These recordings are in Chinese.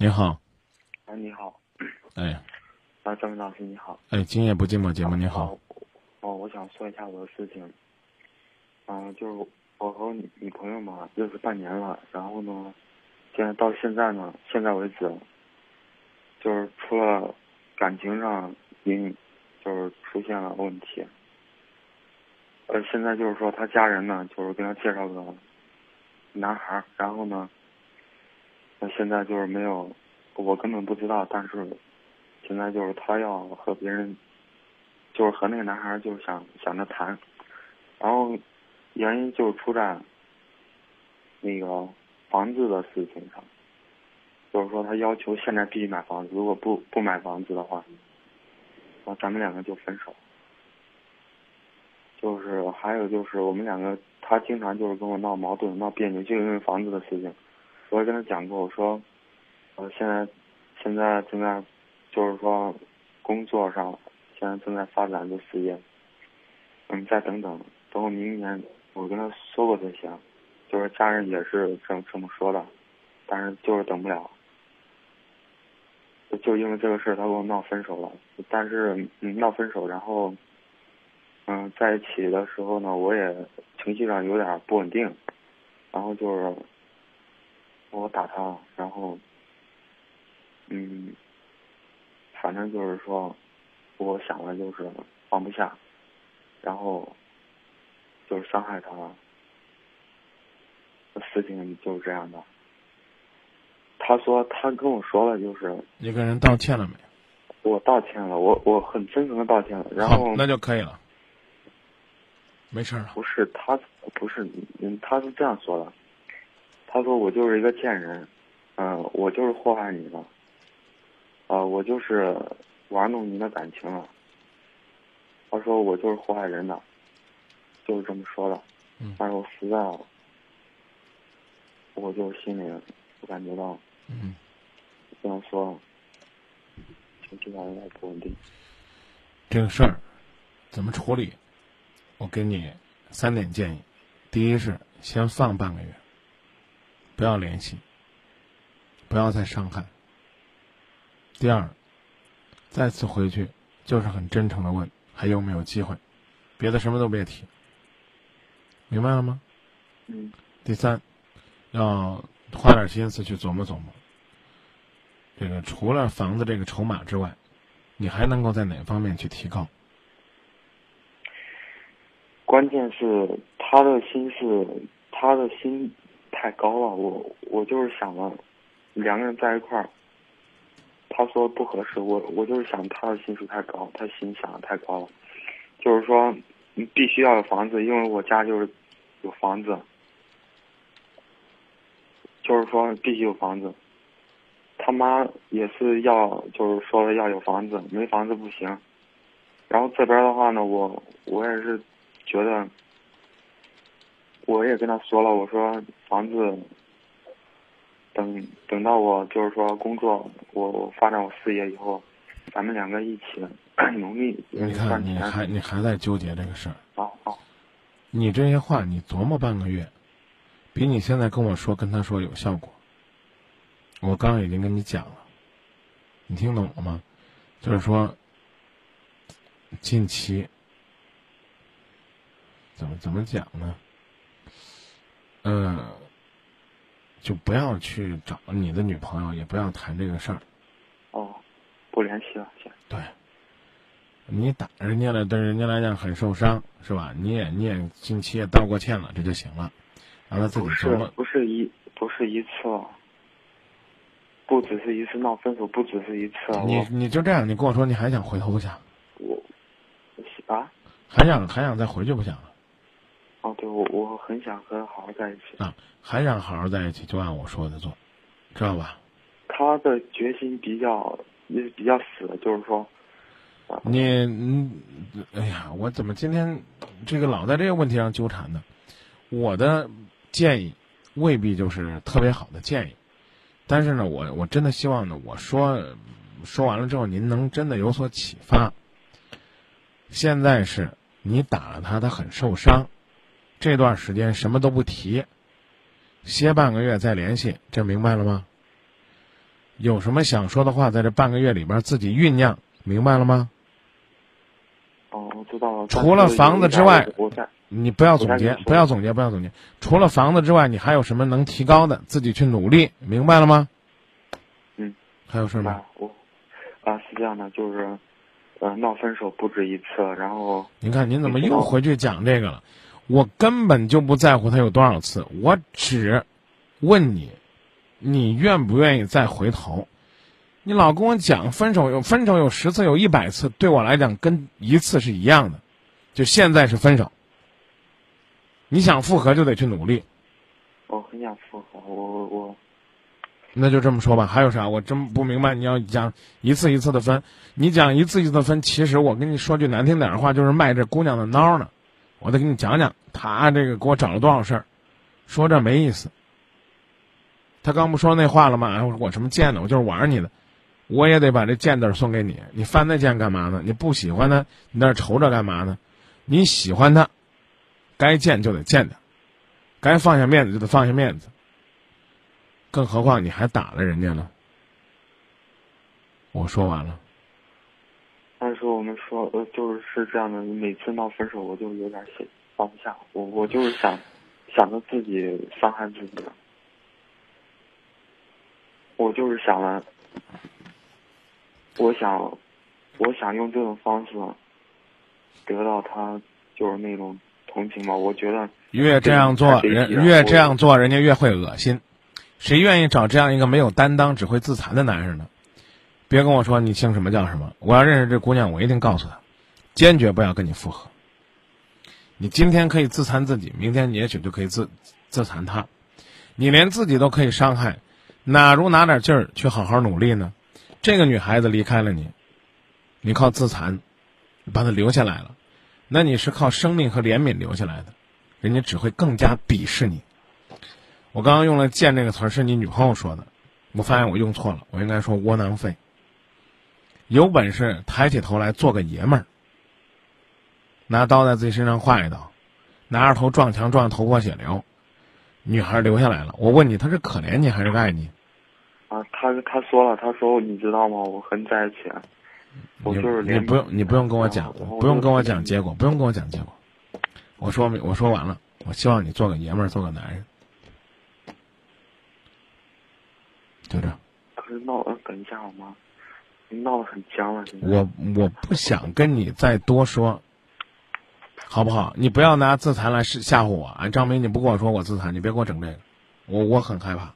你好，啊，你好，哎啊，张明老师你好。哎，今夜不寂寞节目你好，哦，哦，我想说一下我的事情。嗯、就是我和女女朋友嘛认识半年了，然后呢，现在到现在呢，现在为止，就是除了感情上因就是出现了问题。呃，现在就是说他家人呢，就是给他介绍个男孩儿，然后呢，那现在就是没有，我根本不知道，但是现在就是他要和别人，就是和那个男孩就是想想着谈，然后原因就是出在那个房子的事情上，就是说他要求现在必须买房子，如果不不买房子的话，那咱们两个就分手。就是还有就是我们两个，他经常就是跟我闹矛盾、闹别扭，就因为房子的事情。我也跟他讲过，我说，我，现在现在正在就是说工作上现在正在发展的事业，嗯，再等等，等我明年，我跟他说过这些，就是家人也是这么这么说的，但是就是等不了，就因为这个事儿，他跟我闹分手了，但是闹分手，然后。嗯，在一起的时候呢，我也情绪上有点不稳定，然后就是我打他，然后嗯，反正就是说，我想了就是放不下，然后就是伤害他，事情就是这样的。他说他跟我说了，就是你跟人道歉了没？我道歉了，我我很真诚的道歉了，然好后，那就可以了，没事儿了。不是他，不是嗯，他是这样说的，他说我就是一个贱人，嗯、我就是祸害你的，啊、我就是玩弄你的感情了。他说我就是祸害人的，就是这么说的。嗯但是我实在，我就心里我感觉到嗯，这样说，情绪上有点不稳定。这个事儿怎么处理？我给你三点建议：第一是先放半个月，不要联系，不要再伤害；第二，再次回去就是很真诚的问还有没有机会，别的什么都别提，明白了吗？嗯第三，要花点心思去琢磨琢磨。这个除了房子这个筹码之外，你还能够在哪方面去提高？关键是他的心是他的心太高了，我我就是想了，两个人在一块儿，他说不合适，我我就是想他的心思太高，他心想的太高了，就是说你必须要有房子，因为我家就是有房子，就是说必须有房子。他妈也是要，就是说要有房子，没房子不行。然后这边的话呢，我我也是觉得，我也跟他说了，我说房子等等到我就是说工作，我我发展我事业以后，咱们两个一起 努力你看，你还你还在纠结这个事儿。啊啊你这些话你琢磨半个月，比你现在跟我说跟他说有效果。我刚刚已经跟你讲了，你听懂了吗？就是说，近期怎么怎么讲呢？嗯、就不要去找你的女朋友，也不要谈这个事儿。哦，不联系了，行。对，你打人家了，对人家来讲很受伤，是吧？你也你也近期也道过歉了，这就行了，让他自己不是琢磨。不是一不是一次了，不只是一次闹分手，不只是一次了。你你就这样，你跟我说你还想回头不想，我啊还想还想再回去不想了哦，对我我很想和他好好在一起。啊？还想好好在一起，就按我说的做，知道吧？他的决心比较也比较死，就是说，啊你嗯，哎呀，我怎么今天这个老在这个问题上纠缠呢？我的建议未必就是特别好的建议，但是呢，我我真的希望呢，我说说完了之后，您能真的有所启发。现在是你打了他，他很受伤，这段时间什么都不提，歇半个月再联系，这明白了吗？有什么想说的话，在这半个月里边自己酝酿，明白了吗？哦，我知道了。除了房子之外你不要总结不要总结，不要总结。除了房子之外，你还有什么能提高的？自己去努力，明白了吗？嗯。还有事吗？啊，我啊是这样的，就是呃闹分手不止一次，然后您看您怎么又回去讲这个了？我根本就不在乎他有多少次，我只问你，你愿不愿意再回头？你老跟我讲分手有分手有十次有一百次，对我来讲跟一次是一样的，就现在是分手。你想复合就得去努力，我很想复合，我我我那就这么说吧。还有啥？我真不明白你要讲一次一次的分，你讲一次一次的分，其实我跟你说句难听点的话，就是卖这姑娘的孬呢。我得给你讲讲，他这个给我找了多少事儿，说这没意思。他刚不说那话了吗？我我什么贱呢？我就是玩你的，我也得把这贱字送给你。你翻那贱干嘛呢？你不喜欢他，你那愁着干嘛呢？你喜欢他，该见就得见他，该放下面子就得放下面子。更何况你还打了人家呢。我说完了，但是我们说呃就是是这样的，每次闹分手我就有点想放不下，我我就是想想着自己伤害自己，我就是想了，我想我想用这种方式得到他就是那种同情吧，我觉得越这样做，人越这样做，人家越会恶心。谁愿意找这样一个没有担当、只会自残的男人呢？别跟我说你姓什么叫什么，我要认识这姑娘，我一定告诉她，坚决不要跟你复合。你今天可以自残自己，明天你也许就可以自自残他。你连自己都可以伤害，哪如拿点劲儿去好好努力呢？这个女孩子离开了你，你靠自残把她留下来了，那你是靠生命和怜悯留下来的，人家只会更加鄙视你。我刚刚用了“贱”这个词儿，是你女朋友说的，我发现我用错了，我应该说窝囊废。有本事抬起头来做个爷们儿，拿刀在自己身上划一刀，拿着头撞墙撞得头破血流，女孩留下来了。我问你，她是可怜你还是爱你？啊，他他说了，他说你知道吗？我和你在一起，我你就是连你不用你不用跟我讲然后，不用跟我讲结果，不用跟我讲结果。我说没我说完了，我希望你做个爷们儿，做个男人，就这。可是那我等一下好吗？闹得很僵了，我我不想跟你再多说，好不好？你不要拿自残来试吓唬我啊！张明，你不跟我说我自残，你别给我整这个，我我很害怕，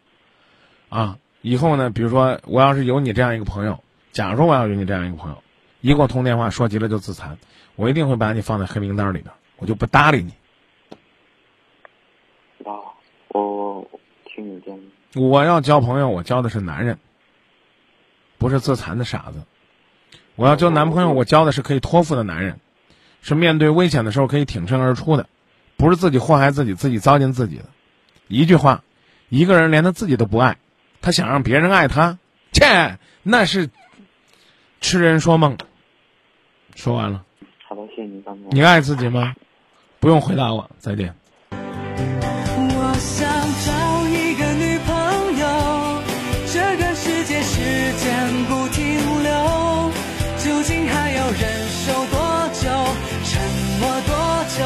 啊！以后呢，比如说我要是有你这样一个朋友，假如说我要有你这样一个朋友，一给我通电话说急了就自残，我一定会把你放在黑名单里边，我就不搭理你。哇，我我我听你建议。我要交朋友，我交的是男人，不是自残的傻子。我要交男朋友，我交的是可以托付的男人，是面对危险的时候可以挺身而出的，不是自己祸害自己、自己糟践自己的。一句话，一个人连他自己都不爱，他想让别人爱他，切，那是痴人说梦。说完了，好的，谢谢你，张总。你爱自己吗？不用回答我，再见。还要忍受多久？沉默多久？